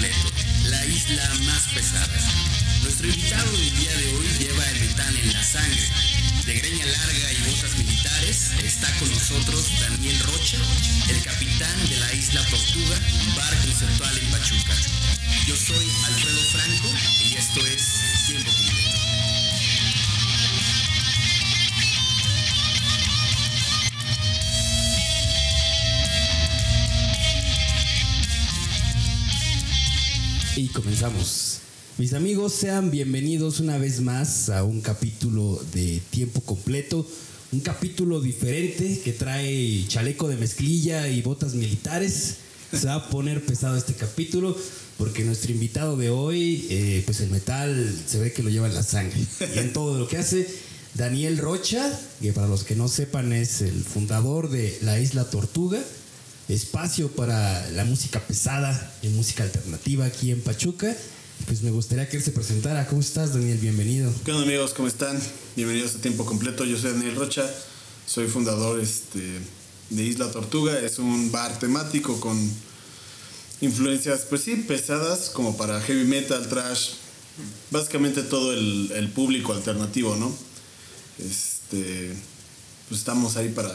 la isla más pesada. Nuestro invitado del día de hoy lleva el metal en la sangre. De greña larga y botas militares, está con nosotros Daniel Rocha, el capitán de la isla Tortuga, bar conceptual en Pachuca. Yo soy Alfredo Franco y esto es Tiempo Y comenzamos. Mis amigos, sean bienvenidos una vez más a un capítulo de tiempo completo. Un capítulo diferente que trae chaleco de mezclilla y botas militares. Se va a poner pesado este capítulo porque nuestro invitado de hoy, eh, pues el metal se ve que lo lleva en la sangre. Y en todo lo que hace, Daniel Rocha, que para los que no sepan es el fundador de la Isla Tortuga espacio para la música pesada y música alternativa aquí en Pachuca. Pues me gustaría que él se presentara. ¿Cómo estás, Daniel? Bienvenido. ¿Qué onda amigos? ¿Cómo están? Bienvenidos a Tiempo Completo. Yo soy Daniel Rocha, soy fundador este, de Isla Tortuga. Es un bar temático con influencias, pues sí, pesadas, como para heavy metal, trash, básicamente todo el, público alternativo, ¿no? Este, pues estamos ahí para,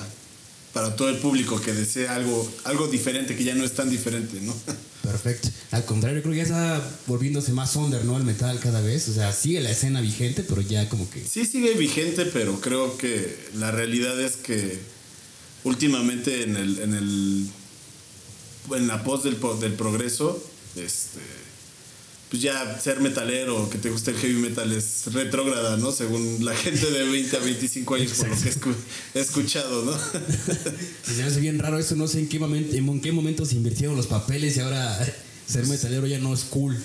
para todo el público que desea algo, algo diferente, que ya no es tan diferente, ¿no? Perfecto. Al contrario, creo que ya está volviéndose más under, ¿no? El metal cada vez. O sea, sigue la escena vigente, pero ya como que. Sí, sigue vigente, pero creo que la realidad es que últimamente en el. en el. en la pos del, del progreso, este. Pues ya ser metalero, que te guste el heavy metal es retrógrada, ¿no? Según la gente de 20 a 25 años, por lo que he escu- he escuchado, ¿no? Se hace bien raro eso. No sé en qué, momento, en qué momento se invirtieron los papeles y ahora ser metalero ya no es cool.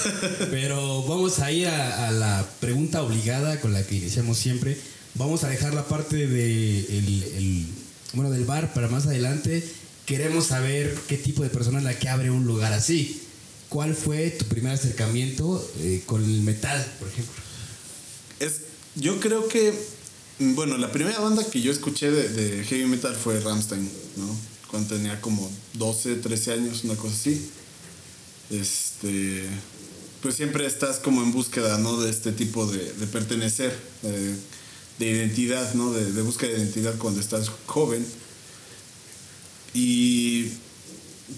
Pero vamos a ir a, a la pregunta obligada con la que iniciamos siempre. Vamos a dejar la parte de el, el- bueno, del bar para más adelante. Queremos saber qué tipo de persona es la que abre un lugar así. ¿Cuál fue tu primer acercamiento eh, con el metal, por ejemplo? Es, yo creo que, mm, bueno, la primera banda que yo escuché de, heavy metal fue Rammstein, ¿no? Cuando tenía como 12, 13 años, una cosa así. Este, pues siempre estás como en búsqueda, ¿no? De este tipo de, pertenecer, de, de identidad, ¿no? De búsqueda de identidad cuando estás joven. Y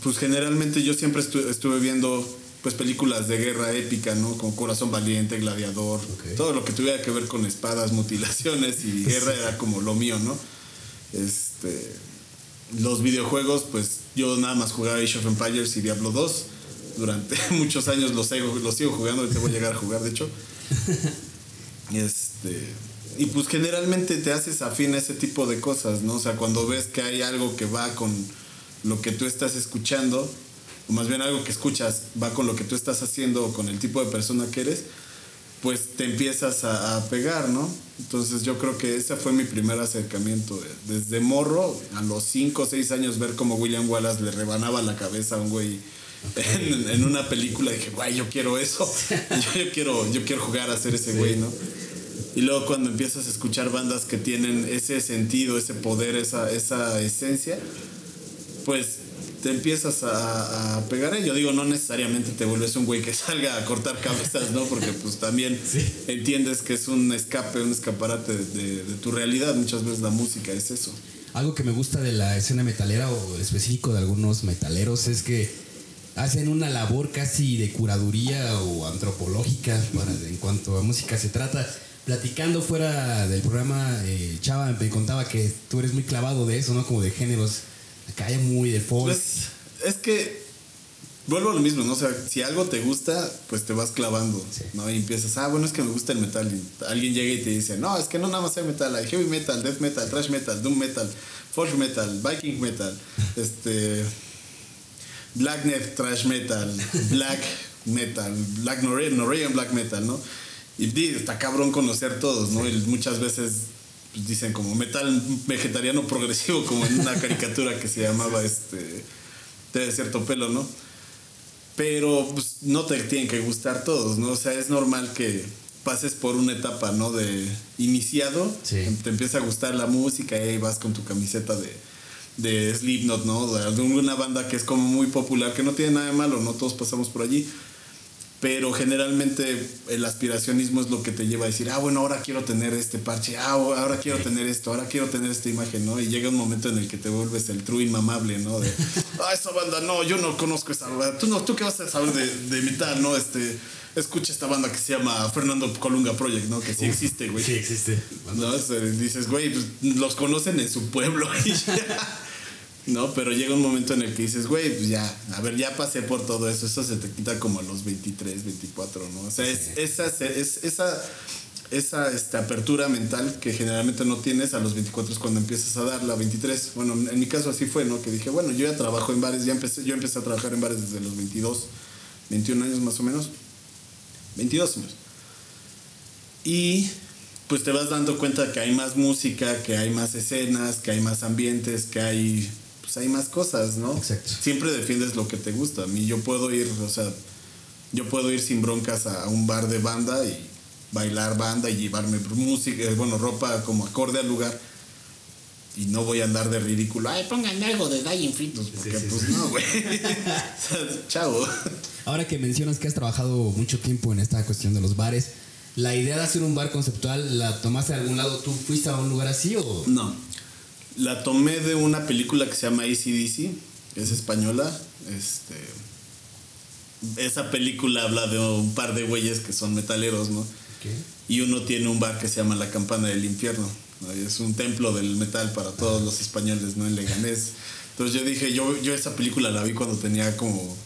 pues generalmente yo siempre estu- estuve viendo pues películas de guerra épica, ¿no? Como Corazón Valiente, Gladiador, todo lo que tuviera que ver con espadas, mutilaciones y guerra era como lo mío, ¿no? Este, los videojuegos, pues yo nada más jugaba Age of Empires y Diablo 2. Durante muchos años los, sigo- los sigo jugando, ahorita voy a llegar a jugar, de hecho. Este, y pues generalmente te haces afín a ese tipo de cosas, ¿no? O sea, cuando ves que hay algo que va con lo que tú estás escuchando, o más bien algo que escuchas va con lo que tú estás haciendo o con el tipo de persona que eres, pues te empiezas a, a pegar, ¿no? Entonces yo creo que ese fue mi primer acercamiento. eh, Desde morro, a los 5 o 6 años, ver cómo William Wallace le rebanaba la cabeza a un güey en, en una película, dije, güey, yo quiero eso. yo, yo quiero, yo quiero jugar a ser ese güey, ¿no? Y luego cuando empiezas a escuchar bandas que tienen ese sentido, ese poder, esa, esa esencia, pues te empiezas a, a pegar a ello. Digo, no necesariamente te vuelves un güey que salga a cortar cabezas, ¿no? Porque pues también entiendes que es un escape, un escaparate de, de- de tu realidad. Muchas veces la música es eso. Algo que me gusta de la escena metalera o específico de algunos metaleros es que hacen una labor casi de curaduría o antropológica para, en cuanto a música se trata. Platicando fuera del programa, eh, Chava me contaba que tú eres muy clavado de eso, ¿no? Como de géneros. Acá hay muy de folk. Pues es que vuelvo a lo mismo, ¿no? O sea, si algo te gusta, pues te vas clavando, Sí. ¿no? Y empiezas, ah, bueno, es que me gusta el metal. Y alguien llega y te dice, no, es que no nada más hay metal, hay heavy metal, death metal, thrash metal, doom metal, folk metal, viking metal, este. Black Net Trash Metal, Black Metal, Black Norwegian, Norwegian Black Metal, ¿no? Y está cabrón conocer todos, ¿no? Y muchas veces pues, dicen como metal vegetariano progresivo, como en una caricatura que se llamaba este. De cierto pelo, ¿no? Pero pues, no te tienen que gustar todos, ¿no? O sea, es normal que pases por una etapa, ¿no? De iniciado, Sí. te empieza a gustar la música y ahí vas con tu camiseta de, de Slipknot, ¿no? De una banda que es como muy popular, que no tiene nada de malo, no todos pasamos por allí. Pero generalmente el aspiracionismo es lo que te lleva a decir, ah, bueno, ahora quiero tener este parche, ah, ahora quiero tener esto, ahora quiero tener esta imagen, ¿no? Y llega un momento en el que te vuelves el true inmamable, ¿no? De, ah, esa banda, no, yo no conozco esa banda. Tú, no, tú qué vas a saber de, de mitad, ¿no? Este, escucha esta banda que se llama Fernando Colunga Project, ¿no? Que sí existe, güey. Sí existe. ¿No? dices, güey, pues, los conocen en su pueblo. ¿no? Pero llega un momento en el que dices, güey, pues ya, a ver, ya pasé por todo eso, eso se te quita como a los 23, 24, ¿no? O sea, es, esa, es, esa, esa esta, apertura mental que generalmente no tienes a los 24 es cuando empiezas a dar la 23. Bueno, en mi caso así fue, ¿no? Que dije, bueno, yo ya trabajo en bares, ya empecé, yo empecé a trabajar en bares desde los 22, 21 años más o menos. 22 años. Y pues te vas dando cuenta que hay más música, que hay más escenas, que hay más ambientes, que hay pues, hay más cosas, ¿no? Exacto. Siempre defiendes lo que te gusta. A mí yo puedo ir, o sea, yo puedo ir sin broncas a un bar de banda y bailar banda y llevarme música, eh, bueno, ropa como acorde al lugar. Y no voy a andar de ridículo. Ay, pónganme algo de Dying Fritos. Porque pues no, güey. Chao. Ahora que mencionas que has trabajado mucho tiempo en esta cuestión de los bares, ¿la idea de hacer un bar conceptual la tomaste de algún lado? ¿Tú fuiste a un lugar así o...? No la tomé de una película que se llama ACDC, es española. Este, esa película habla de un par de güeyes que son metaleros, ¿no? Y uno tiene un bar que se llama La Campana del Infierno. Es un templo del metal para todos los españoles, ¿no? En Leganés. Entonces yo dije, yo, yo esa película la vi cuando tenía como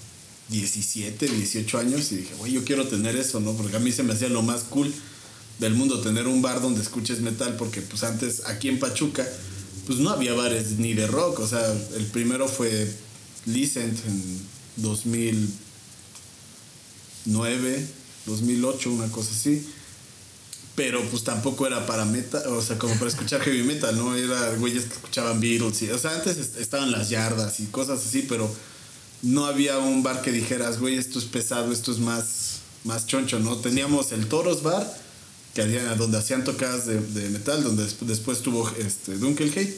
17, 18 años y dije, güey, yo quiero tener eso, ¿no? Porque a mí se me hacía lo más cool del mundo tener un bar donde escuches metal, porque pues antes aquí en Pachuca pues no había bares ni de rock. O sea, el primero fue Licent en 2009, 2008, una cosa así. Pero pues tampoco era para metal, o sea, como para escuchar heavy metal, ¿no? Era güeyes que escuchaban Beatles. Y, o sea, antes estaban las yardas y cosas así, pero no había un bar que dijeras, güey, esto es pesado, esto es más, más choncho, ¿no? Teníamos el Toros Bar que donde hacían tocadas de, metal, donde después, tuvo este, Dunkelheit.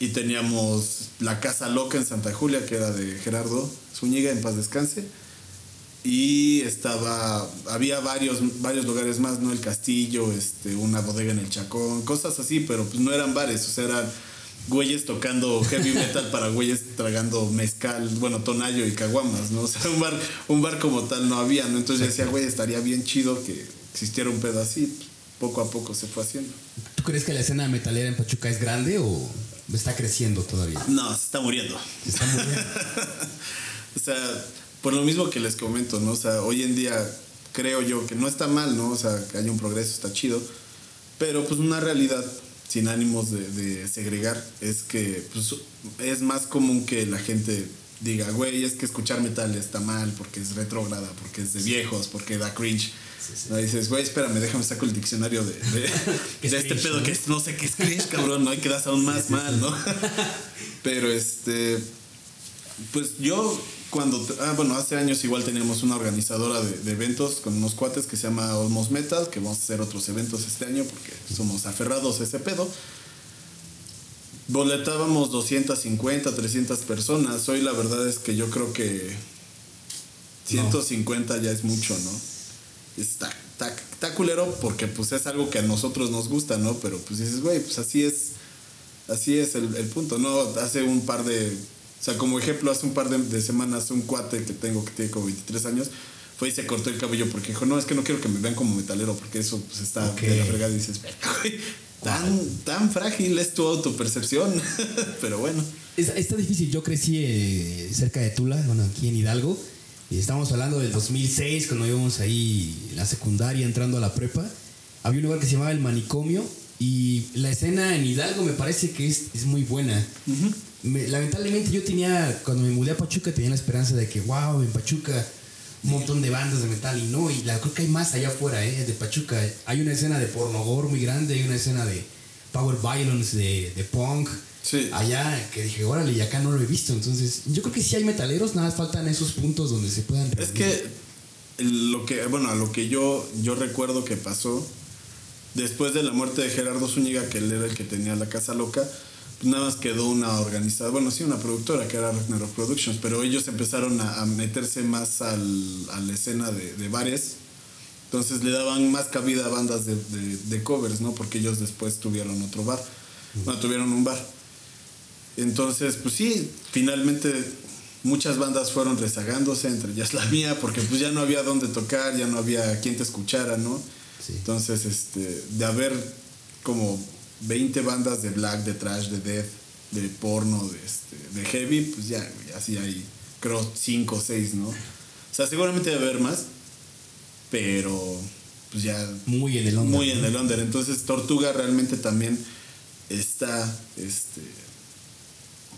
Y teníamos la Casa Loca en Santa Julia, que era de Gerardo Zúñiga, en paz descanse. Y estaba, había varios, varios lugares más, ¿no? El castillo, este, una bodega en el Chacón, cosas así, pero pues no eran bares, o sea, eran güeyes tocando heavy metal para güeyes tragando mezcal, bueno, tonayo y caguamas, ¿no? O sea, un bar, un bar como tal no había, ¿no? Entonces yo decía, güey, estaría bien chido que existiera un pedo así, poco a poco se fue haciendo. ¿Tú crees que la escena metalera en Pachuca es grande o está creciendo todavía? No, se está muriendo. Se está muriendo. o sea, por lo mismo que les comento, ¿no? O sea, hoy en día creo yo que no está mal, ¿no? O sea, que haya un progreso, está chido. Pero pues una realidad sin ánimos de, segregar es que pues, es más común que la gente diga, güey, es que escuchar metal está mal porque es retrógrada, porque es de viejos, porque da cringe. No dices, güey, espérame, déjame saco el diccionario de, de, este pedo que no sé qué es cringe, cabrón, ¿no? Hay que das aún más mal, ¿no? Pero este, pues yo cuando, ah, bueno, hace años igual teníamos una organizadora de, eventos con unos cuates que se llama Almost Metal, que vamos a hacer otros eventos este año porque somos aferrados a ese pedo. Boletábamos 250, 300 personas. Hoy la verdad es que yo creo que 150 ya es mucho, ¿no? Está, está, culero porque pues es algo que a nosotros nos gusta, ¿no? Pero pues dices, güey, pues así es, así es el, punto, ¿no? Hace un par de, o sea, como ejemplo, hace un par de, semanas un cuate que tengo que tiene como 23 años, fue y se cortó el cabello porque dijo, no, es que no quiero que me vean como metalero porque eso pues está de la fregada y dices, güey, tan, tan frágil es tu autopercepción, pero bueno. Está, difícil, yo crecí eh, cerca de Tula, bueno, aquí en Hidalgo, estamos hablando del 2006, cuando íbamos ahí en la secundaria entrando a la prepa. Había un lugar que se llamaba El Manicomio y la escena en Hidalgo me parece que es, es muy buena. lamentablemente yo tenía, cuando me mudé a Pachuca, tenía la esperanza de que, wow, en Pachuca un montón de bandas de metal y no, y la, creo que hay más allá afuera, ¿eh? de Pachuca. Hay una escena de pornogor muy grande, hay una escena de power violence, de, de punk. Sí. Allá, que dije, órale, y acá no lo he visto. Entonces, yo creo que sí hay metaleros, nada más faltan esos puntos donde se puedan. Es que lo que, bueno, a lo que yo, yo recuerdo que pasó después de la muerte de Gerardo Zúñiga, que él era el que tenía la casa loca, nada más quedó una organizada, bueno, sí, una productora que era Ragnarok Productions, pero ellos empezaron a, a meterse más al, a la escena de, de bares. Entonces le daban más cabida a bandas de, de- de covers, ¿no? Porque ellos después tuvieron otro bar. Bueno, tuvieron un bar. Entonces, pues sí, finalmente muchas bandas fueron rezagándose, entre ellas la mía, porque pues ya no había dónde tocar, ya no había quien te escuchara, ¿no? Sí. Entonces, este, de haber como 20 bandas de black, de trash, de death, de porno, de, este, de heavy, pues ya, así hay, creo, 5 o 6, ¿no? O sea, seguramente debe haber más, pero pues ya Muy en el onda. muy en el under. Entonces Tortuga realmente también está este,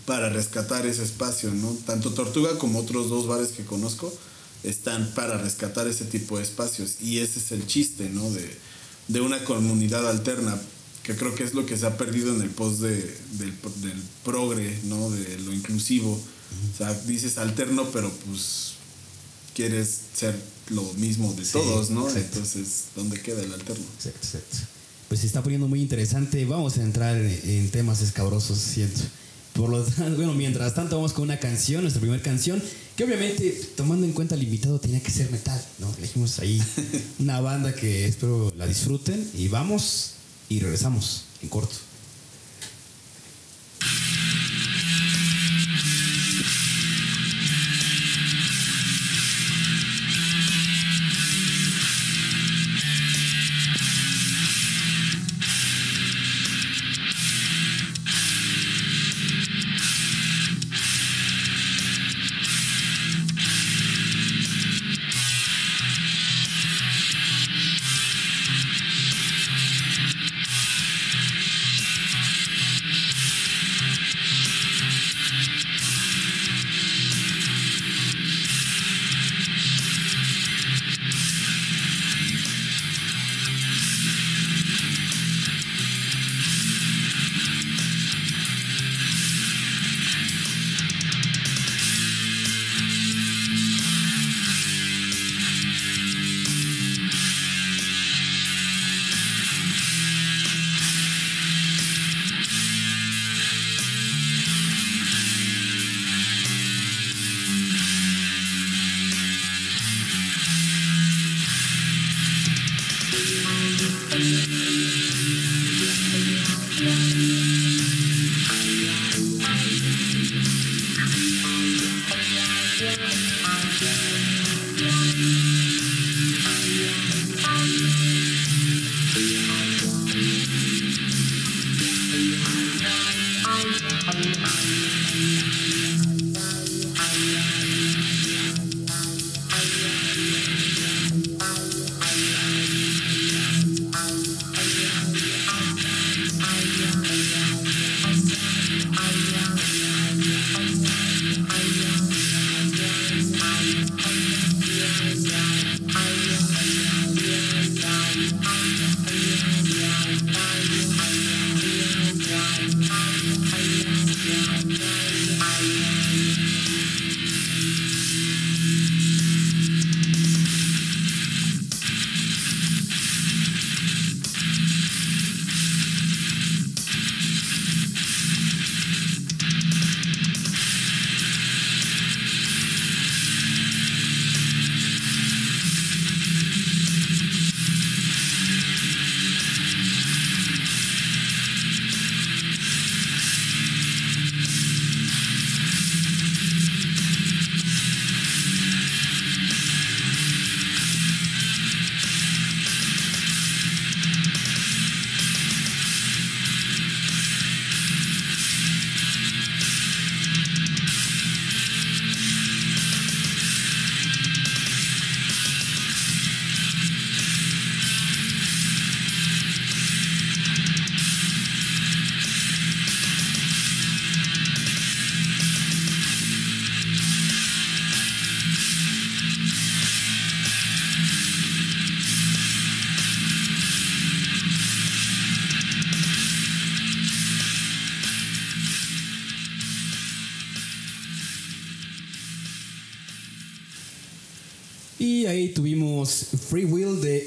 para rescatar ese espacio, ¿no? Tanto Tortuga como otros dos bares que conozco están para rescatar ese tipo de espacios. Y ese es el chiste, ¿no? De, de una comunidad alterna, que creo que es lo que se ha perdido en el post de, del, del progre, ¿no? De lo inclusivo. O sea, dices alterno, pero pues quieres ser lo mismo de Sí, todos, ¿no? exacto. Entonces, ¿dónde queda el alterno? Exacto, exacto. Pues se está poniendo muy interesante. Vamos a entrar en, en temas escabrosos, siento. Por lo tanto, bueno, mientras tanto vamos con una canción, nuestra primera canción, que obviamente, tomando en cuenta el invitado, tenía que ser metal, ¿no? Elegimos ahí una banda que espero la disfruten y vamos y regresamos en corto.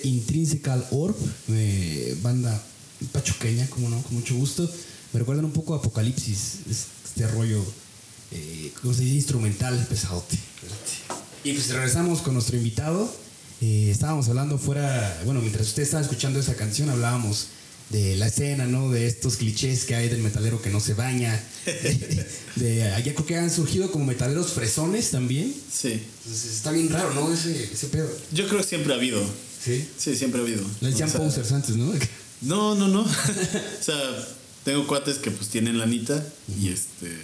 Intrinsical Orb, banda pachuqueña, como no, con mucho gusto. me recuerdan un poco Apocalipsis, este rollo, eh, ¿cómo se dice? Instrumental pesadote. Y pues regresamos con nuestro invitado. Eh, estábamos hablando fuera, bueno, mientras usted estaba escuchando esa canción, hablábamos de la escena, ¿no? De estos clichés que hay del metalero que no se baña. De, allá creo que han surgido como metaleros fresones también. Sí. Entonces está bien raro, ¿no? Ese, ese pedo. Yo creo que siempre ha habido. Sí. Sí, siempre ha habido. Le decían posers antes, ¿no? No, no, no. o sea, tengo cuates que pues tienen lanita y este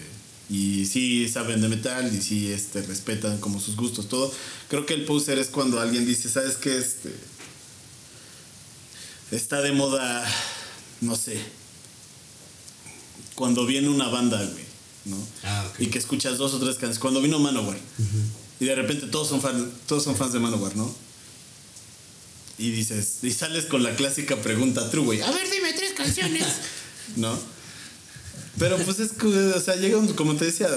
y sí saben de metal y sí este respetan como sus gustos, todo. Creo que el poser es cuando alguien dice, "¿Sabes qué? Este está de moda, no sé, cuando viene una banda, güey, ¿no? Ah, ok. Y que escuchas dos o tres canciones, cuando vino Manowar. Y de repente todos son fans, todos son fans de Manowar, ¿no? Y dices, y sales con la clásica pregunta true, güey. A ver, dime tres canciones. ¿No? Pero pues es que, o sea, llega un, como te decía,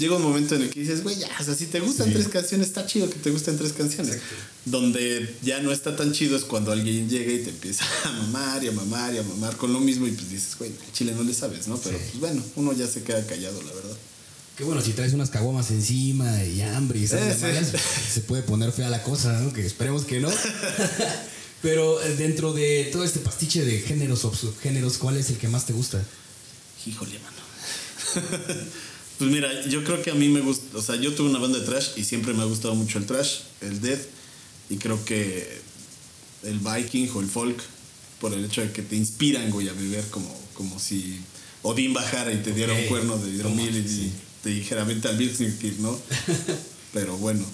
llega un momento en el que dices, güey, ya, o sea, si te gustan Sí. tres canciones, está chido que te gusten tres canciones. Exacto. Donde ya no está tan chido es cuando alguien llega y te empieza a mamar y a mamar y a mamar con lo mismo y pues dices, güey, al chile no le sabes, ¿no? Pero Sí. pues bueno, uno ya se queda callado, la verdad. Que bueno, si traes unas caguamas encima y hambre y esas Eh, sí. mamadas, se puede poner fea la cosa, ¿no? Que esperemos que no. Pero eh, dentro de todo este pastiche de géneros o subgéneros, ¿cuál es el que más te gusta? Híjole, mano. pues mira, yo creo que a mí me gusta, o sea, yo tuve una banda de trash y siempre me ha gustado mucho el trash, el death y creo que el viking o el folk por el hecho de que te inspiran, güey, a beber como, como si Odín bajara y te diera un cuerno de hidromiel y Sí. te dijera vente al Birkenkill, ¿no? Pero bueno.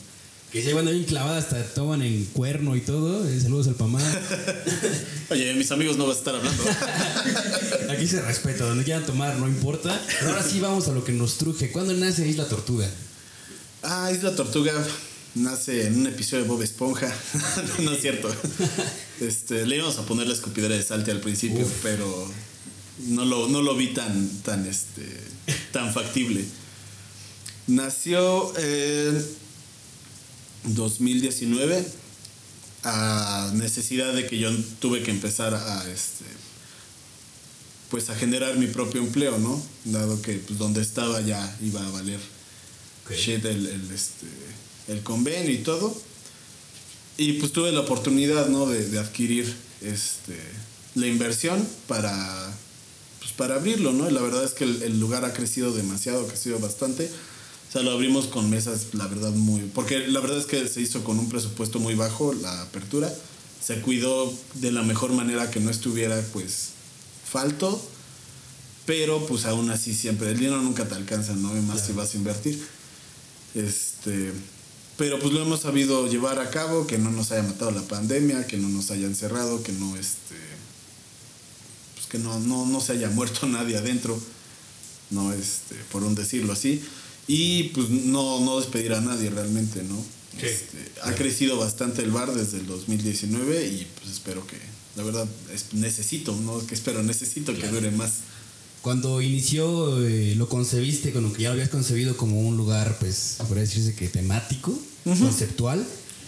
Que se llevan bien clavadas, hasta toman en cuerno y todo. Eh, saludos al Pamá. Oye, mis amigos no vas a estar hablando. Aquí se respeta, donde quieran tomar, no importa. Pero ahora sí vamos a lo que nos truje. ¿Cuándo nace Isla Tortuga? Ah, Isla Tortuga nace en un episodio de Bob Esponja. no es cierto. Este, le íbamos a poner la escupidera de salte al principio, Uf. pero no lo, no lo vi tan, tan, este, tan factible. Nació 2019 a necesidad de que yo tuve que empezar a este pues a generar mi propio empleo, ¿no? Dado que pues, donde estaba ya iba a valer Ok. shit el, el, este, el convenio y todo. Y pues tuve la oportunidad, ¿no? De, de adquirir este, la inversión para, pues, para abrirlo, ¿no? Y la verdad es que el, el lugar ha crecido demasiado, ha crecido bastante. Sea, lo abrimos con mesas, la verdad, muy... Porque la verdad es que se hizo con un presupuesto muy bajo la apertura. Se cuidó de la mejor manera que no estuviera, pues, falto. Pero, pues, aún así siempre... El dinero nunca te alcanza, ¿no? Y más si vas a invertir. Este... Pero, pues, lo hemos sabido llevar a cabo, que no nos haya matado la pandemia, que no nos haya encerrado, que no, este... Pues, que no, no, no se haya muerto nadie adentro, ¿no? Este, por un decirlo así. Y pues no, no despedir a nadie realmente, ¿no? Sí. Este, ha crecido bastante el bar desde el 2019 y pues espero que, la verdad, es- necesito, no que espero, necesito que dure más. Cuando inició, eh, lo concebiste, con lo que ya lo habías concebido como un lugar, pues, podría decirse que temático, conceptual.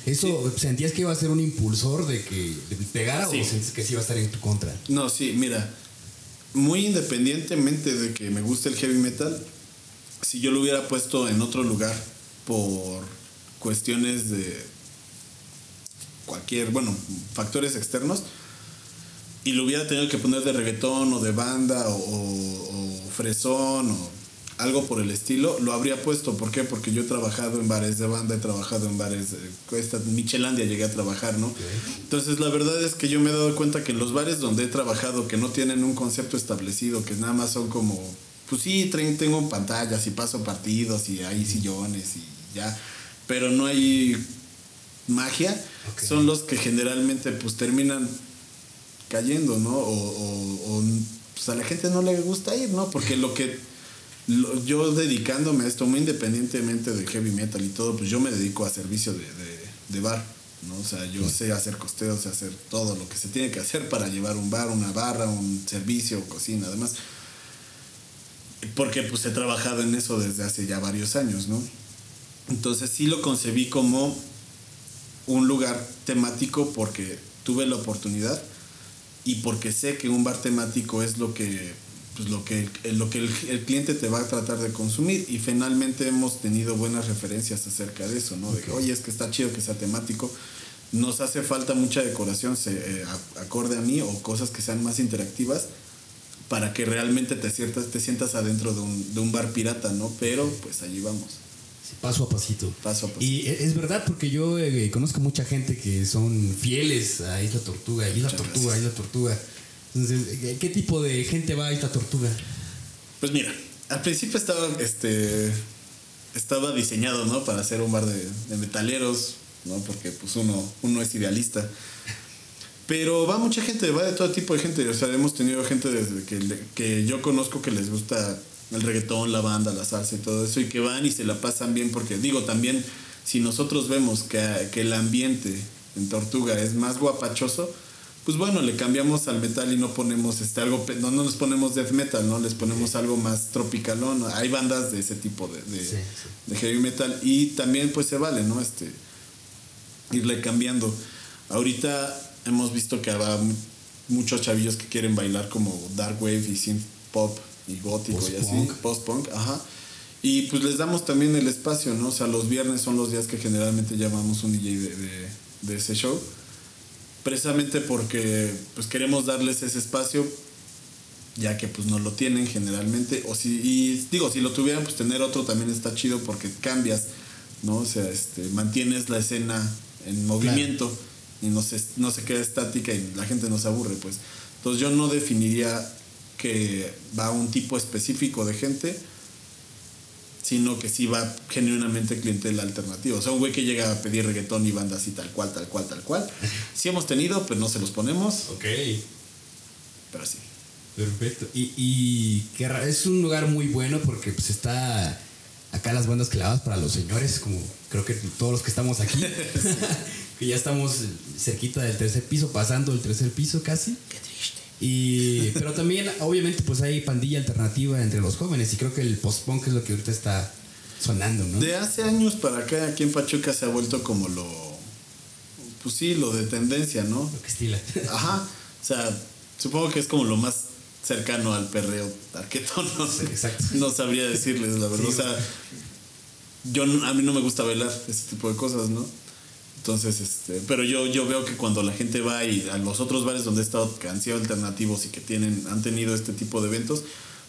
¿Eso sentías que iba a ser un impulsor de que de pegara Sí. o sentías que sí iba a estar en tu contra? No, sí, mira, muy independientemente de que me guste el heavy metal, si yo lo hubiera puesto en otro lugar por cuestiones de cualquier, bueno, factores externos, y lo hubiera tenido que poner de reggaetón o de banda o, o- o fresón o algo por el estilo, lo habría puesto. ¿Por qué? Porque yo he trabajado en bares de banda, he trabajado en bares, de, esta Michelandia llegué a trabajar, ¿no? Entonces la verdad es que yo me he dado cuenta que en los bares donde he trabajado, que no tienen un concepto establecido, que nada más son como, pues sí, tengo pantallas y paso partidos y hay sillones y ya, pero no hay magia, son los que generalmente pues terminan cayendo, ¿no? O, o- o, pues a la gente no le gusta ir, ¿no? Porque lo que lo- yo dedicándome a esto, muy independientemente del heavy metal y todo, pues yo me dedico a servicio de, de- de bar, ¿no? O sea, yo sé hacer costeos, sé hacer todo lo que se tiene que hacer para llevar un bar, una barra, un servicio, cocina, además. Porque pues he trabajado en eso desde hace ya varios años, ¿no? Entonces sí lo concebí como un lugar temático porque tuve la oportunidad y porque sé que un bar temático es lo que pues lo que, el, lo que el, el cliente te va a tratar de consumir y finalmente hemos tenido buenas referencias acerca de eso, ¿no? De que, oye, es que está chido que sea temático. Nos hace falta mucha decoración se- eh, acorde a mí o cosas que sean más interactivas para que realmente te, sientas, te sientas adentro de un, de un bar pirata, ¿no? Pero pues allí vamos, paso a pasito. paso a paso. Y es verdad porque yo eh, conozco mucha gente que son fieles a Isla Tortuga, Isla Muchas Tortuga, gracias. Isla Tortuga. Entonces, ¿qué- ¿qué tipo de gente va a Isla Tortuga? Pues mira, al principio estaba, este, estaba diseñado, ¿no? Para hacer un bar de, de metaleros, ¿no? Porque pues uno, uno es idealista. Pero va mucha gente, va de todo tipo de gente. O sea, hemos tenido gente desde que, que yo conozco que les gusta el reggaetón, la banda, la salsa y todo eso, y que van y se la pasan bien, porque digo, también, si nosotros vemos que, que el ambiente en Tortuga es más guapachoso, pues bueno, le cambiamos al metal y no ponemos este algo, no, no nos ponemos death metal, ¿no? Les ponemos algo más tropicalón. Hay bandas de ese tipo de, de, Sí, sí. de heavy metal y también pues se vale, ¿no? Este, irle cambiando. Ahorita hemos visto que mu- muchos chavillos que quieren bailar como dark wave y synth pop y gótico y así, Post-punk. post punk, ajá. Y pues les damos también el espacio, ¿no? O sea, los viernes son los días que generalmente llamamos un DJ de, de- de ese show. Precisamente porque pues queremos darles ese espacio ya que pues no lo tienen generalmente o si y digo si lo tuvieran pues tener otro también está chido porque cambias no o sea este mantienes la escena en movimiento y no se no se queda estática y la gente no se aburre pues entonces yo no definiría que va un tipo específico de gente sino que sí va genuinamente clientela alternativa. O sea, un güey que llega a pedir reggaetón y banda así tal cual, tal cual, tal cual. Sí hemos tenido, pero no se los ponemos, Ok. pero sí. Perfecto. Y, y qué es un lugar muy bueno porque pues está acá las bandas clavadas para los señores, como creo que todos los que estamos aquí. que ya estamos cerquita del tercer piso, pasando el tercer piso casi. Qué triste. Y, pero también, obviamente, pues hay pandilla alternativa entre los jóvenes y creo que el post-punk es lo que ahorita está sonando, ¿no? De hace años para acá, aquí en Pachuca se ha vuelto como lo. Pues sí, lo de tendencia, ¿no? Lo que estila. Ajá. O sea, supongo que es como lo más cercano al perreo tarquetón, no sé. Exacto. No sabría decirles, la verdad. Sí, o sea, yo, a mí no me gusta bailar ese tipo de cosas, ¿no? Entonces, este, pero yo, yo veo que cuando la gente va y a los otros bares donde he estado que han sido alternativos y que tienen, han tenido este tipo de eventos,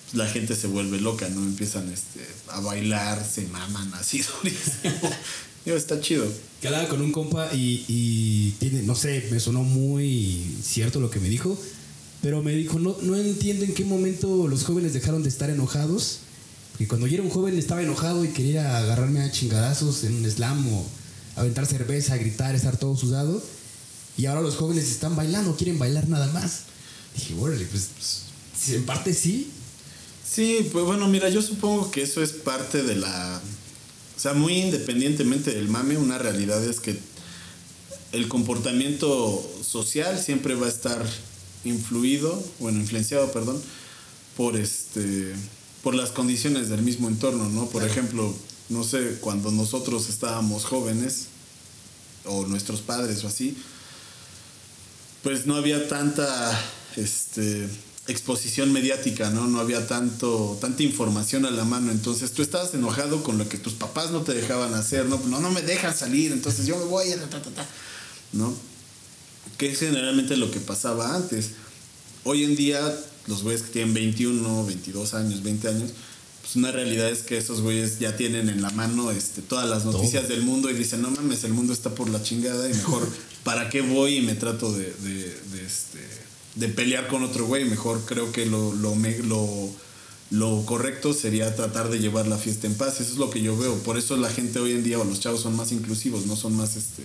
pues la gente se vuelve loca, ¿no? Empiezan este, a bailar, se maman así durísimo. Digo, está chido. que hablaba con un compa y, y tiene, no sé, me sonó muy cierto lo que me dijo, pero me dijo, no, no entiendo en qué momento los jóvenes dejaron de estar enojados, porque cuando yo era un joven estaba enojado y quería agarrarme a chingadazos en un slam o aventar cerveza, gritar, estar todo sudado, y ahora los jóvenes están bailando, quieren bailar nada más. Dije, órale, pues, pues, en parte sí, Sí, pues bueno, mira, yo supongo que eso es parte de la... O sea, muy independientemente del mame, una realidad es que el comportamiento social siempre va a estar influido, bueno, influenciado, perdón, por este por las condiciones del mismo entorno, ¿no? Por ejemplo, no sé, cuando nosotros estábamos jóvenes o nuestros padres o así, pues no había tanta este, exposición mediática, ¿no? No había tanto, tanta información a la mano. Entonces tú estabas enojado con lo que tus papás no te dejaban hacer, ¿no? No, no me dejan salir, entonces yo me voy a... Ta, ta, ta, ¿No? Que es generalmente lo que pasaba antes. Hoy en día, los güeyes que tienen 21, 22 años, 20 años, pues una realidad es que esos güeyes ya tienen en la mano este, todas las noticias del mundo y dicen, no mames, el mundo está por la chingada y mejor, ¿para qué voy y me trato de, de, de, este, de pelear con otro güey? Mejor creo que lo, lo, lo, lo correcto sería tratar de llevar la fiesta en paz. Eso es lo que yo veo. Por eso la gente hoy en día o los chavos son más inclusivos, no son más este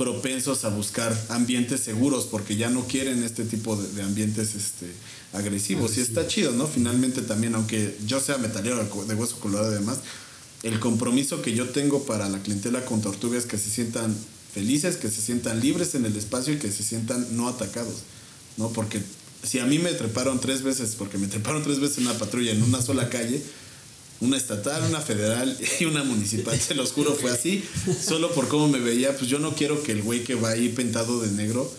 propensos a buscar ambientes seguros porque ya no quieren este tipo de, de ambientes este, agresivos. Y está chido, ¿no? Finalmente también, aunque yo sea metalero de hueso colorado y demás, el compromiso que yo tengo para la clientela con Tortuga es que se sientan felices, que se sientan libres en el espacio y que se sientan no atacados, ¿no? Porque si a mí me treparon tres veces, porque me treparon tres veces en una patrulla en una sola calle, una estatal, una federal y una municipal, se los juro, fue así, solo por cómo me veía, pues yo no quiero que el güey que va ahí pintado de negro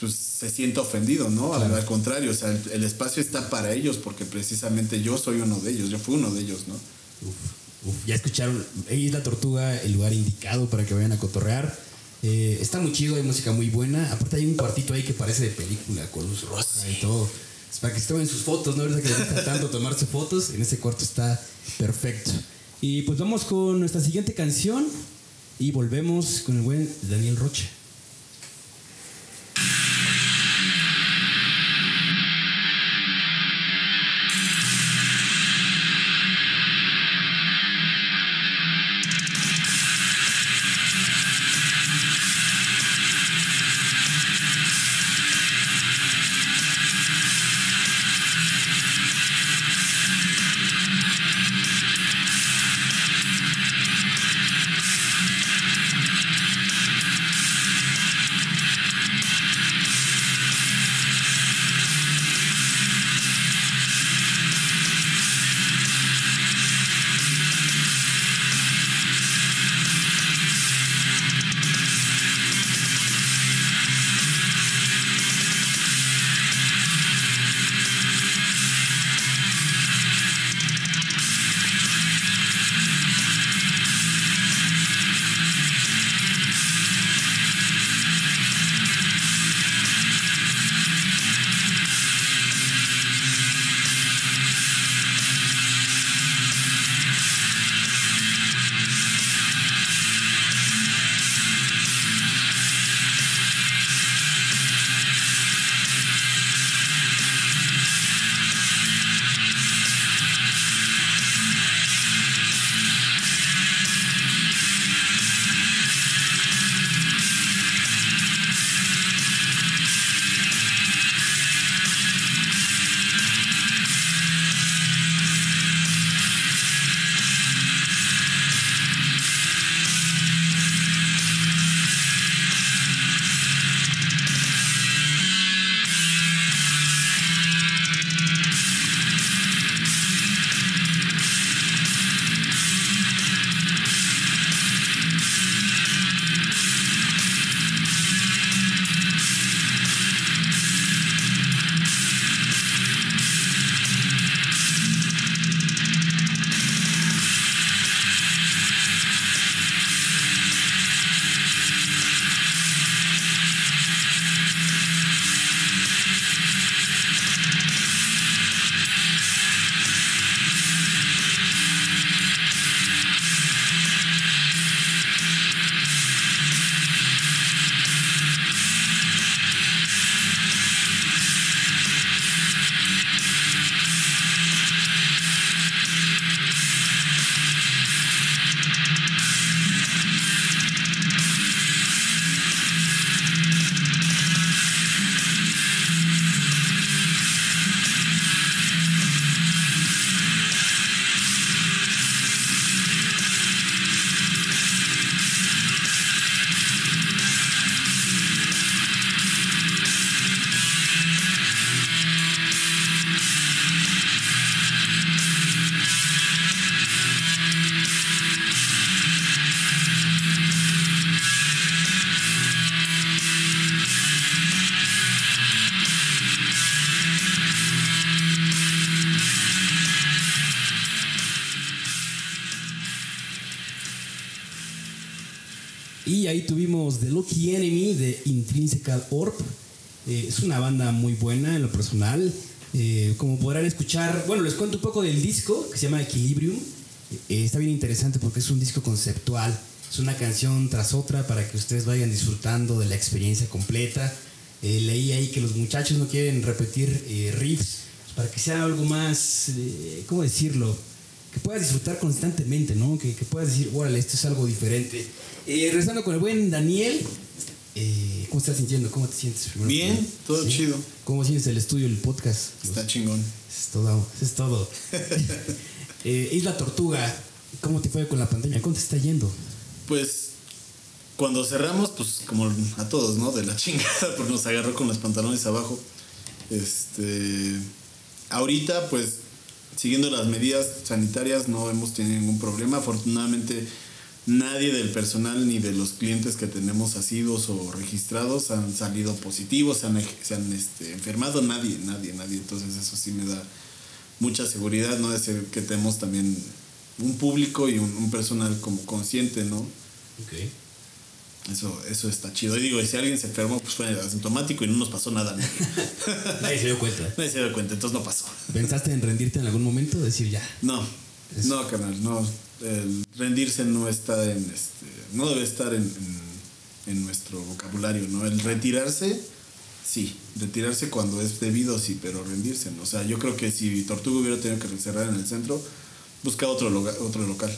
pues se sienta ofendido, ¿no? Al- Al, contrario, o sea, el, el espacio está para ellos porque precisamente yo soy uno de ellos, yo fui uno de ellos, ¿no? Uf, uf, ya escucharon, Isla Tortuga, el lugar indicado para que vayan a cotorrear. Eh, está muy chido, hay música muy buena. Aparte hay un cuartito ahí que parece de película, con luz roja y todo. Para que se sus fotos, ¿no? Ahorita que les gusta tanto tomarse fotos, en ese cuarto está perfecto. Y pues vamos con nuestra siguiente canción y volvemos con el buen Daniel Rocha. Y ahí tuvimos The Lucky Enemy de Intrinsical Orb. Eh, es una banda muy buena en lo personal. Eh, como podrán escuchar, bueno, les cuento un poco del disco que se llama Equilibrium. Eh, está bien interesante porque es un disco conceptual. Es una canción tras otra para que ustedes vayan disfrutando de la experiencia completa. Leí ahí que los muchachos no quieren repetir riffs para que sea algo más, ¿cómo decirlo? Que puedas disfrutar constantemente, ¿no? Que, que puedas decir, órale, esto es algo diferente. Eh, regresando con el buen Daniel, eh, ¿cómo estás sintiendo? ¿Cómo te sientes? primero? Bien, todo chido. ¿Cómo sientes el estudio, el podcast? Está chingón. Es todo, es todo. Eh, Isla Tortuga, ¿cómo te fue con la pandemia? ¿Cómo te está yendo? Pues cuando cerramos, pues como a todos, ¿no? De la chingada, porque nos agarró con los pantalones abajo. Este. Ahorita, pues, siguiendo las medidas sanitarias, no hemos tenido ningún problema. Afortunadamente, nadie del personal ni de los clientes que tenemos asidos o registrados han salido positivos, se han, se han este, enfermado, nadie, nadie, nadie. Entonces eso sí me da mucha seguridad, ¿no? De ser que tenemos también un público y un, un personal como consciente, ¿no? Ok. Eso, eso está chido. Y digo, y si alguien se enfermó, pues fue asintomático y no nos pasó nada. Nadie se dio cuenta. Nadie se dio cuenta, entonces no pasó. ¿Pensaste en rendirte en algún momento? Decir ya. No, no, canal, no. El rendirse no está en este, no debe estar en, en, en nuestro vocabulario, ¿no? El retirarse, sí. Retirarse cuando es debido, sí, pero rendirse, ¿no? O sea, yo creo que si Tortuga hubiera tenido que cerrar en el centro, busca otro, loga- otro local.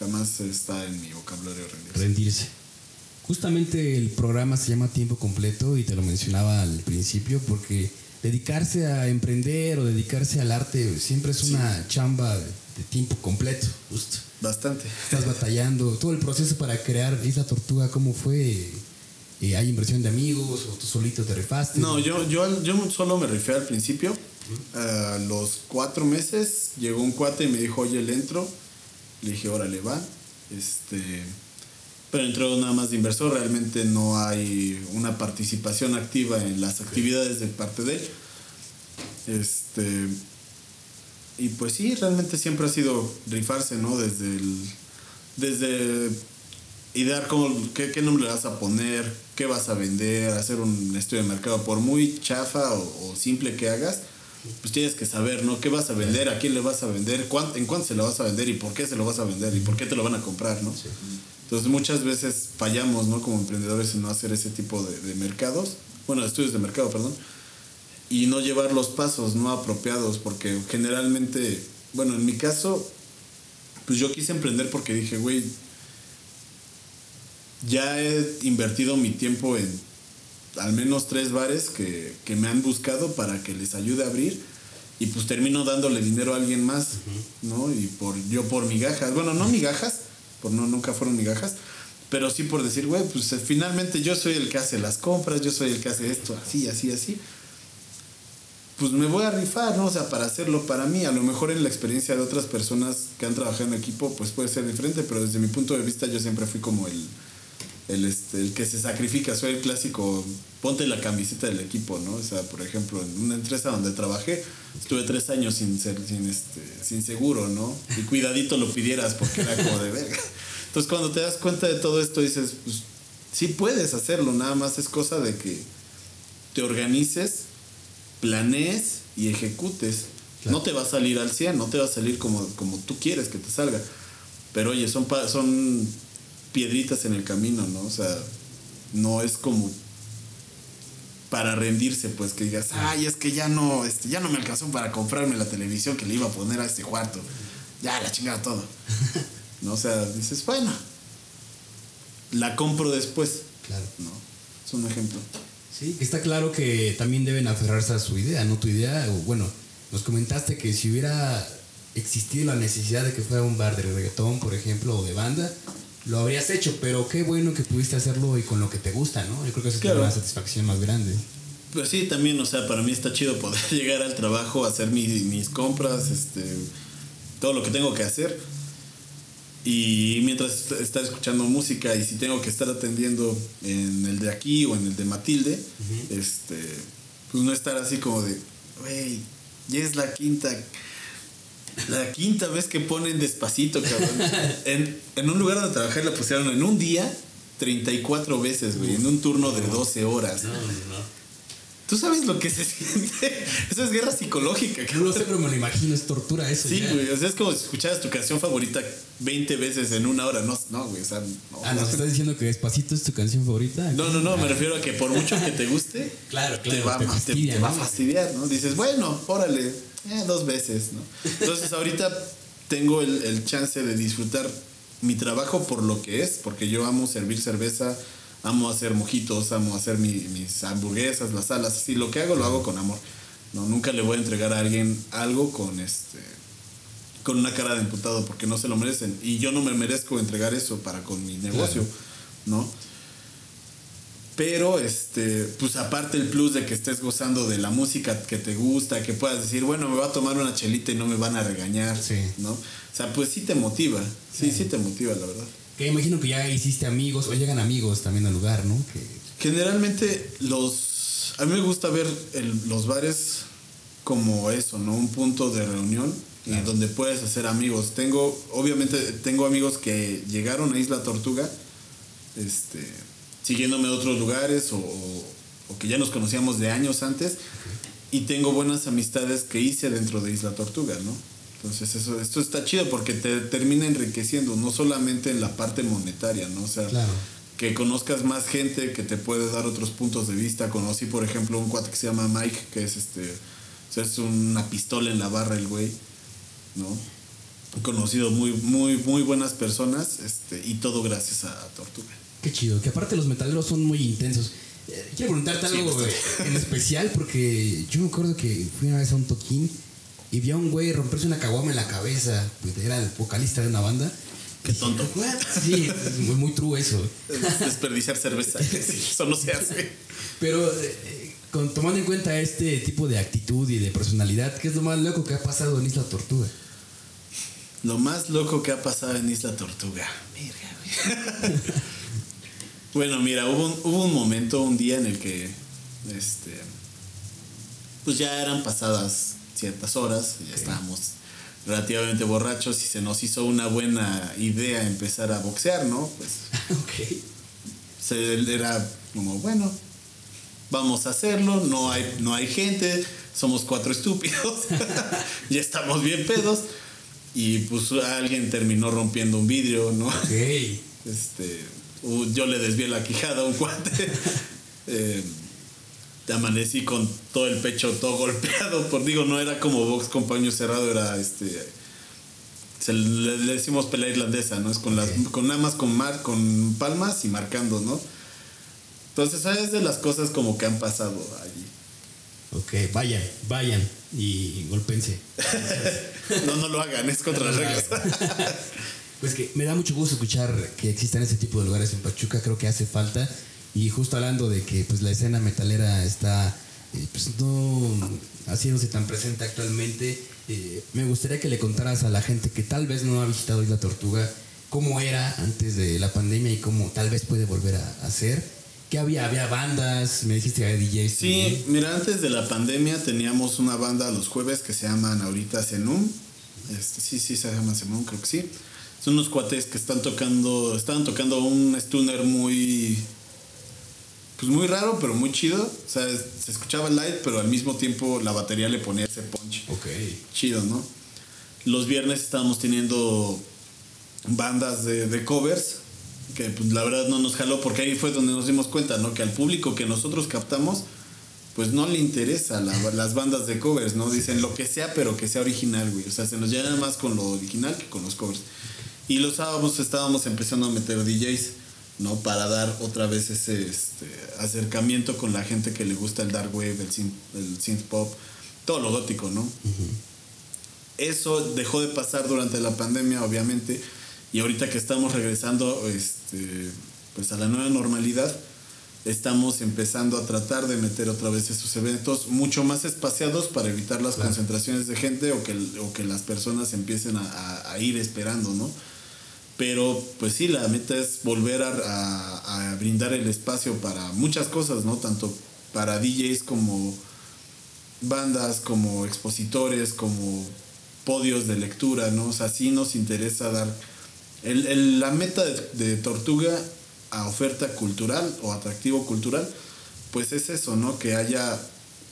Jamás está en mi vocabulario rendirse. Rendirse. Justamente el programa se llama Tiempo Completo y te lo mencionaba al principio porque dedicarse a emprender o dedicarse al arte siempre es una chamba de, tiempo completo, justo. Bastante. Estás batallando, todo el proceso para crear Isla Tortuga, ¿cómo fue? Eh, ¿Hay inversión de amigos o tú solito te rifaste? No, yo, yo, yo solo me rifé al principio. A los cuatro meses llegó un cuate y me dijo, oye, le entro. Le dije, órale, va. Este, pero entró nada más de inversor. Realmente no hay una participación activa en las actividades de parte de él. Este, y pues sí, realmente siempre ha sido rifarse, ¿no? Desde el, desde idear cómo, qué, qué nombre le vas a poner, qué vas a vender, hacer un estudio de mercado, por muy chafa o, o simple que hagas, pues tienes que saber, ¿no? ¿Qué vas a vender? ¿A quién le vas a vender? cuán- ¿En cuánto se lo vas a vender? ¿Y por qué se lo vas a vender? ¿Y por qué te lo van a comprar, no? Entonces muchas veces fallamos, ¿no? Como emprendedores en no hacer ese tipo de, de mercados, bueno, de estudios de mercado, perdón, y no llevar los pasos no apropiados, porque generalmente, bueno, en mi caso, pues yo quise emprender porque dije, güey, ya he invertido mi tiempo en al menos tres bares que, que me han buscado para que les ayude a abrir y pues termino dándole dinero a alguien más, ¿no? Y por yo por migajas, bueno, no migajas, por no nunca fueron migajas, pero sí por decir, güey, pues eh, finalmente yo soy el que hace las compras, yo soy el que hace esto, así, así, así. Pues me voy a rifar, ¿no? O sea, para hacerlo para mí, a lo mejor en la experiencia de otras personas que han trabajado en equipo, pues puede ser diferente, pero desde mi punto de vista yo siempre fui como el, el, este, el que se sacrifica, soy el clásico, ponte la camiseta del equipo, ¿no? O sea, por ejemplo, en una empresa donde trabajé, estuve tres años sin, ser, sin, este, sin seguro, ¿no? Y cuidadito lo pidieras porque era como de verga. Entonces cuando te das cuenta de todo esto dices, pues sí puedes hacerlo, nada más es cosa de que te organices, planees y ejecutes. Claro. No te va a salir al 100, no te va a salir como, como tú quieres que te salga. Pero oye, son, son piedritas en el camino, ¿no? O sea, no es como para rendirse, pues que digas, ay, es que ya no, este, ya no me alcanzó para comprarme la televisión que le iba a poner a este cuarto. Ya, la chingada todo. ¿No? O sea, dices, bueno, la compro después. Claro. ¿No? Es un ejemplo. Sí, está claro que también deben aferrarse a su idea, no tu idea. o Bueno, nos comentaste que si hubiera existido la necesidad de que fuera un bar de reggaetón, por ejemplo, o de banda, lo habrías hecho, pero qué bueno que pudiste hacerlo y con lo que te gusta, ¿no? Yo creo que eso Claro. es una satisfacción más grande. Pues sí, también, o sea, para mí está chido poder llegar al trabajo, hacer mi- mis compras, este, todo lo que tengo que hacer. Y mientras est- estar escuchando música y si tengo que estar atendiendo en el de aquí o en el de Matilde, este, pues no estar así como de, güey, ya es la quinta, la quinta vez que ponen despacito, cabrón. en, en un lugar donde trabajé la pusieron en un día 34 veces, güey, en un turno de 12 horas. ¿Tú sabes lo que se siente? Eso es guerra psicológica, No cabrón. sé, pero me lo imagino, es tortura eso. Sí, ya. güey. O sea, es como si escucharas tu canción favorita 20 veces en una hora. No, no güey. O sea, no. Ah, ¿nos estás diciendo que Despacito es tu canción favorita? No, no, no. Me refiero a que por mucho que te guste, Claro, te claro, va, te te- fastidia, te va a ¿no? fastidiar, ¿no? Dices, bueno, órale, eh, dos veces, ¿no? Entonces, ahorita tengo el, el chance de disfrutar mi trabajo por lo que es, porque yo amo servir cerveza, amo hacer mojitos, amo hacer mi- mis hamburguesas, las alas, así, lo que hago lo hago con amor. No, nunca le voy a entregar a alguien algo con este con una cara de imputado porque no se lo merecen y yo no me merezco entregar eso para con mi negocio, ¿no? Pero, este, pues aparte el plus de que estés gozando de la música que te gusta, que puedas decir, bueno, me voy a tomar una chelita y no me van a regañar, Sí. ¿no? O sea, pues sí te motiva, sí, sí te motiva, la verdad. Que imagino que ya hiciste amigos o llegan amigos también al lugar, ¿no? Que... Generalmente los... A mí me gusta ver el- los bares como eso, ¿no? Un punto de reunión Claro. donde puedes hacer amigos. Tengo, obviamente, tengo amigos que llegaron a Isla Tortuga, este, siguiéndome de otros lugares o, o que ya nos conocíamos de años antes y tengo buenas amistades que hice dentro de Isla Tortuga, ¿no? Entonces eso, esto está chido porque te termina enriqueciendo, no solamente en la parte monetaria, ¿no? O sea, Claro. que conozcas más gente que te puede dar otros puntos de vista. Conocí, por ejemplo, un cuate que se llama Mike, que es este, o sea, es una pistola en la barra el güey, ¿no? He conocido muy, muy, muy buenas personas, este, y todo gracias a Tortuga. Qué chido, que aparte los metaleros son muy intensos. Eh, quiero preguntarte algo en especial porque yo me acuerdo que fui una vez a un toquín y vi a un güey romperse una caguama en la cabeza, pues era el vocalista de una banda. Qué tonto. Sí, es muy, muy true eso. Es Desperdiciar cerveza. Eso no se hace. Pero eh, con, tomando en cuenta este tipo de actitud y de personalidad, ¿qué es lo más loco que ha pasado en Isla Tortuga? Lo más loco que ha pasado en Isla Tortuga. Mira, güey. bueno, mira, hubo un, hubo un momento, un día en el que, este, pues ya eran pasadas ciertas horas, ya estábamos relativamente borrachos y se nos hizo una buena idea empezar a boxear, ¿no? Pues ok. se, era como, bueno, vamos a hacerlo, no hay, no hay gente, somos cuatro estúpidos, ya estamos bien pedos. Y pues alguien terminó rompiendo un vidrio, ¿no? Ok. Este, yo le desvié la quijada a un cuate. Eh, amanecí con todo el pecho todo golpeado. Por digo, no era como box con paño cerrado, era este. Se le, le decimos pelea irlandesa, ¿no? Es con las, con nada más con mar, con palmas y marcando, ¿no? Entonces, es de las cosas como que han pasado allí. Ok, vayan, vayan y golpense. No, no lo hagan, es contra las reglas. Pues que me da mucho gusto escuchar que existan ese tipo de lugares en Pachuca, creo que hace falta. Y justo hablando de que pues la escena metalera está eh, pues no haciéndose tan presente actualmente, eh, me gustaría que le contaras a la gente que tal vez no ha visitado Isla Tortuga cómo era antes de la pandemia y cómo tal vez puede volver a, a ser. ¿Qué había? ¿Había bandas? Me dijiste que había DJs. Sí, mira, antes de la pandemia teníamos una banda los jueves que se llaman ahorita Zenum. Este, sí, sí, se llama Zenum, creo que sí. Son unos cuates que están tocando, estaban tocando un stoner muy, pues muy raro, pero muy chido. O sea, se escuchaba light, pero al mismo tiempo la batería le ponía ese punch Ok. chido, ¿no? Los viernes estábamos teniendo bandas de, de covers, que pues, la verdad no nos jaló, porque ahí fue donde nos dimos cuenta, ¿no? Que al público que nosotros captamos, pues no le interesa la- las bandas de covers, ¿no? Dicen lo que sea, pero que sea original, güey. O sea, se nos llena más con lo original que con los covers. Y los sábados estábamos empezando a meter DJs, ¿no? Para dar otra vez ese este, acercamiento con la gente que le gusta el dark wave, el synth, el synth pop, todo lo gótico, ¿no? Eso dejó de pasar durante la pandemia, obviamente, y ahorita que estamos regresando este, pues a la nueva normalidad, estamos empezando a tratar de meter otra vez esos eventos mucho más espaciados para evitar las Claro. concentraciones de gente o que, o que las personas empiecen a, a- a ir esperando, ¿no? Pero pues sí, la meta es volver a, a- brindar el espacio para muchas cosas, ¿no? Tanto para DJs como bandas, como expositores, como podios de lectura, ¿no? O sea, sí nos interesa dar... El, el- la meta de Tortuga a oferta cultural o atractivo cultural, pues es eso, ¿no? Que haya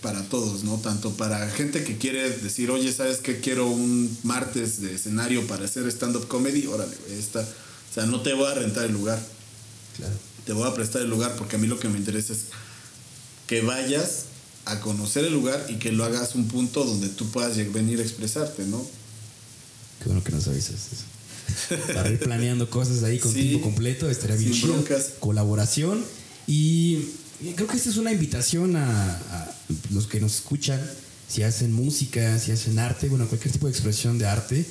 para todos, ¿no? Tanto para gente que quiere decir, oye, ¿sabes qué? Quiero un martes de escenario para hacer stand-up comedy, órale, esta... O sea, no te voy a rentar el lugar, Claro. te voy a prestar el lugar porque a mí lo que me interesa es que vayas a conocer el lugar y que lo hagas un punto donde tú puedas venir a expresarte, ¿no? Qué bueno que nos avisas eso. Para ir planeando cosas ahí con Sí, tiempo completo, estaría bien sin chido. broncas. Colaboración. Y creo que esta es una invitación a, a los que nos escuchan, si hacen música, si hacen arte, bueno, cualquier tipo de expresión de arte,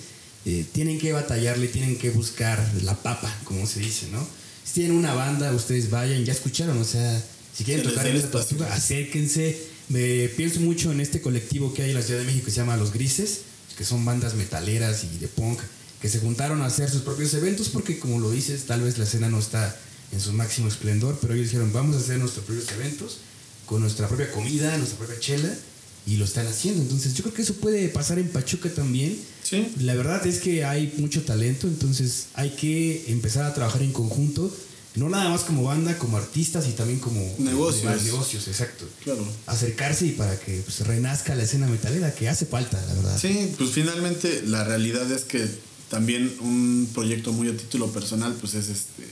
eh, tienen que batallarle, tienen que buscar la papa, como se dice, ¿no? Si tienen una banda, ustedes vayan, ya escucharon, o sea, si quieren tocar en esta espacio. tortuga, acérquense. Me pienso mucho en este colectivo que hay en la Ciudad de México que se llama Los Grises, que son bandas metaleras y de punk que se juntaron a hacer sus propios eventos porque como lo dices, tal vez la escena no está en su máximo esplendor, pero ellos dijeron, vamos a hacer nuestros propios eventos con nuestra propia comida, nuestra propia chela, y lo están haciendo. Entonces yo creo que eso puede pasar en Pachuca también. Sí. La verdad es que hay mucho talento, entonces hay que empezar a trabajar en conjunto, no nada más como banda, como artistas y también como Negocios. negocios, exacto. Claro. Acercarse y para que pues, renazca la escena metalera, que hace falta, la verdad. Sí, pues finalmente la realidad es que también un proyecto muy a título personal, pues es este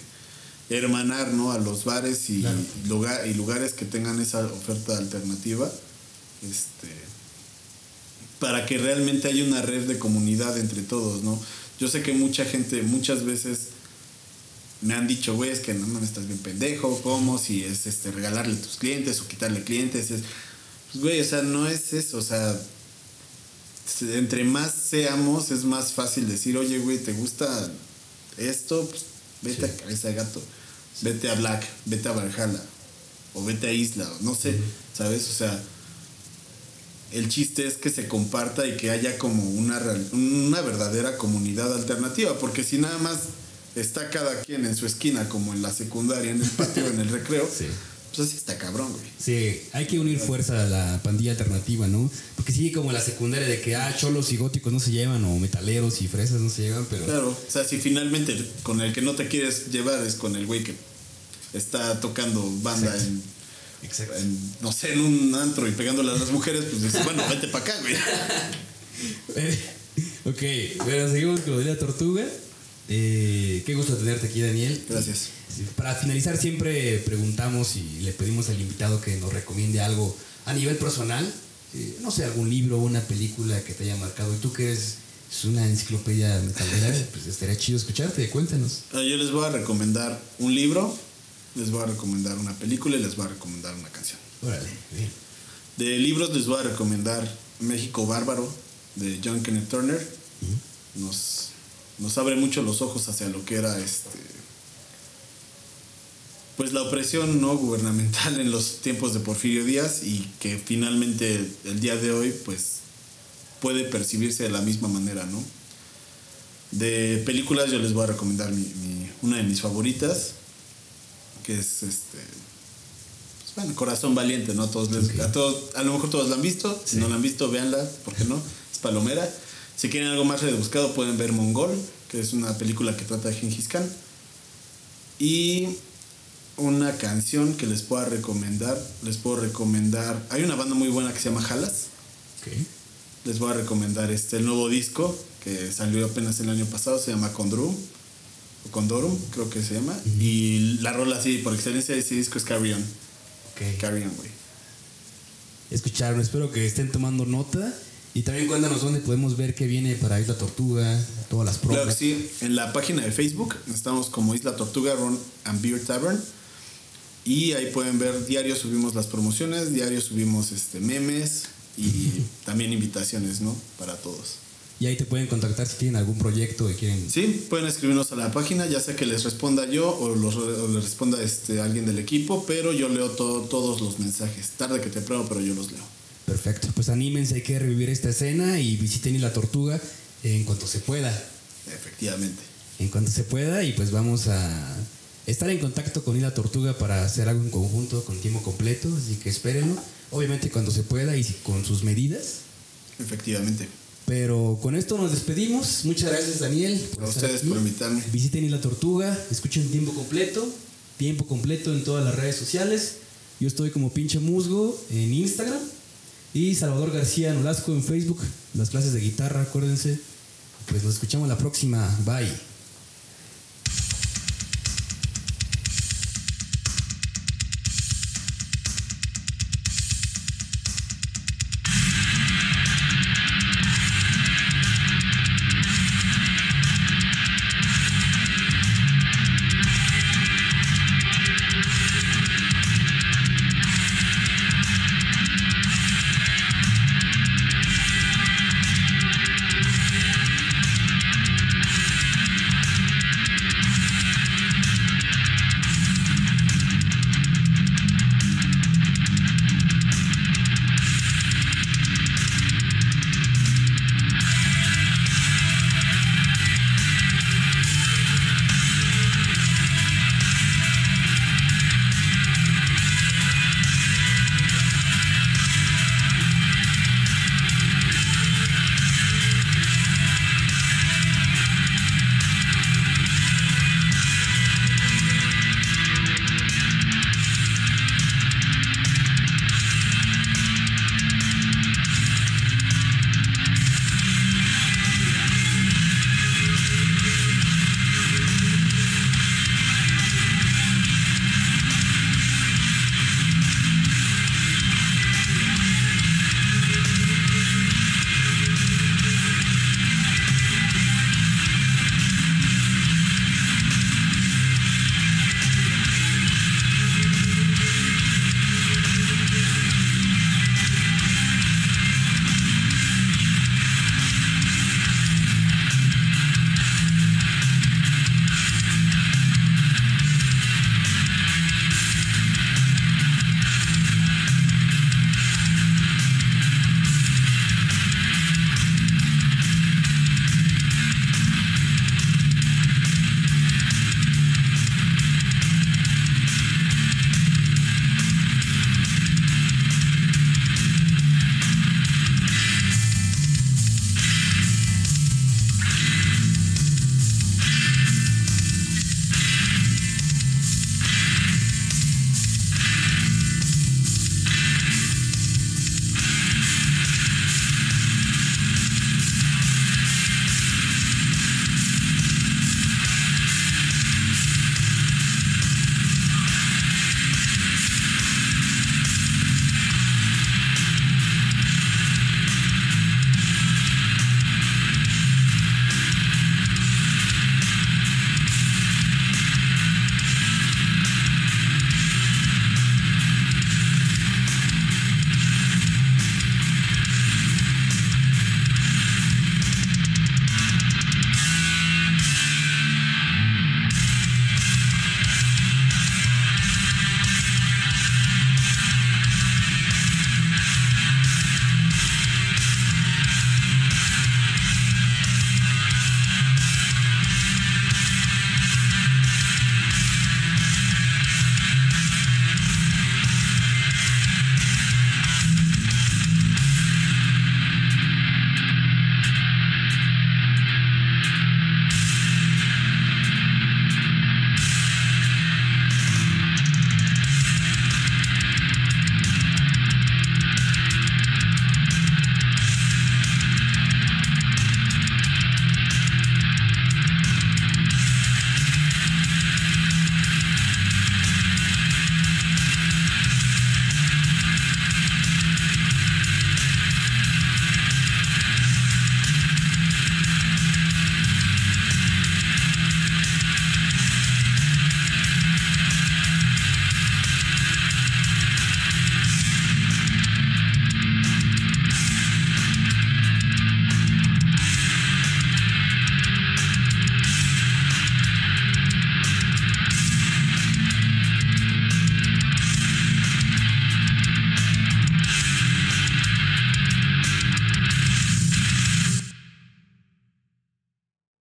hermanar ¿no? a los bares y, Claro. lugar, y lugares que tengan esa oferta alternativa. Este para que realmente haya una red de comunidad entre todos, ¿no? Yo sé que mucha gente muchas veces me han dicho, güey, es que no mames, estás bien pendejo, ¿cómo? Si es este regalarle a tus clientes o quitarle clientes, es pues güey, o sea, no es eso, o sea, se- entre más seamos es más fácil decir, oye, güey, ¿te gusta esto? Pues vete a Cabeza de Gato, vete a Black, vete a Valhalla, o vete a Isla, o no sé, ¿sabes? O sea, el chiste es que se comparta y que haya como una, real- una verdadera comunidad alternativa, porque si nada más está cada quien en su esquina, como en la secundaria, en el patio, en el recreo, Sí. Pues así está cabrón, güey. Sí, hay que unir fuerza a la pandilla alternativa, ¿no? Porque sigue como la secundaria de que, ah, cholos y góticos no se llevan, o metaleros y fresas no se llevan, pero... Claro, o sea, si finalmente con el que no te quieres llevar es con el güey que está tocando banda Exacto. en, Exacto. en, no sé, en un antro y pegándole a las mujeres, pues dices, bueno, vete para acá, güey. ok, bueno, seguimos con la tortuga. Eh, qué gusto tenerte aquí, Daniel. Gracias. Para finalizar, siempre preguntamos y le pedimos al invitado que nos recomiende algo a nivel personal. eh, no sé, algún libro o una película que te haya marcado. Y tú que eres es una enciclopedia metalera, pues estaría chido escucharte. Cuéntanos. Ah, Yo les voy a recomendar un libro, les voy a recomendar una película y les voy a recomendar una canción. Órale, bien. De libros les voy a recomendar México Bárbaro de John Kenneth Turner. Nos, nos abre mucho los ojos hacia lo que era este pues la opresión no gubernamental en los tiempos de Porfirio Díaz y que finalmente el día de hoy pues puede percibirse de la misma manera, ¿no? De películas yo les voy a recomendar mi- mi- una de mis favoritas, que es este pues, bueno, Corazón Valiente, ¿no? Todos les- a, todos, a lo mejor todos la han visto, si Sí. no la han visto, véanla, ¿por qué no? Es palomera. Si quieren algo más rebuscado pueden ver Mongol, que es una película que trata de Gengis Khan. Y una canción que les pueda recomendar, les puedo recomendar, hay una banda muy buena que se llama Jalas, Ok. les voy a recomendar este el nuevo disco que salió apenas el año pasado, se llama Condrum, o Condorum, creo que se llama, y la rola así por excelencia de ese disco es Carry On, Ok. Carry On, güey. Escucharon, espero que estén tomando nota. Y también cuéntanos dónde podemos ver qué viene para Isla Tortuga, todas las Claro que pruebas. sí, en la página de Facebook estamos como Isla Tortuga Ron and Beer Tavern y ahí pueden ver diario subimos las promociones, diario subimos este memes y también invitaciones, ¿no? Para todos. Y ahí te pueden contactar si tienen algún proyecto y quieren. Sí, pueden escribirnos a la página, ya sea que les responda yo o, los, o les responda este, alguien del equipo, pero yo leo todo, todos los mensajes. Tarde que te pruebo, pero yo los leo. Perfecto. Pues anímense, hay que revivir esta escena y visiten Isla Tortuga en cuanto se pueda. Efectivamente. En cuanto se pueda y pues vamos a estar en contacto con Isla Tortuga para hacer algo en conjunto con tiempo completo, así que espérenlo. Obviamente cuando se pueda y con sus medidas. Efectivamente. Pero con esto nos despedimos. Muchas gracias Daniel. por A ustedes aquí. por invitarme. Visiten Isla Tortuga, escuchen tiempo completo, tiempo completo en todas las redes sociales. Yo estoy como pinche musgo en Instagram y Salvador García Nolasco en Facebook. Las clases de guitarra, acuérdense. Pues nos escuchamos la próxima. Bye.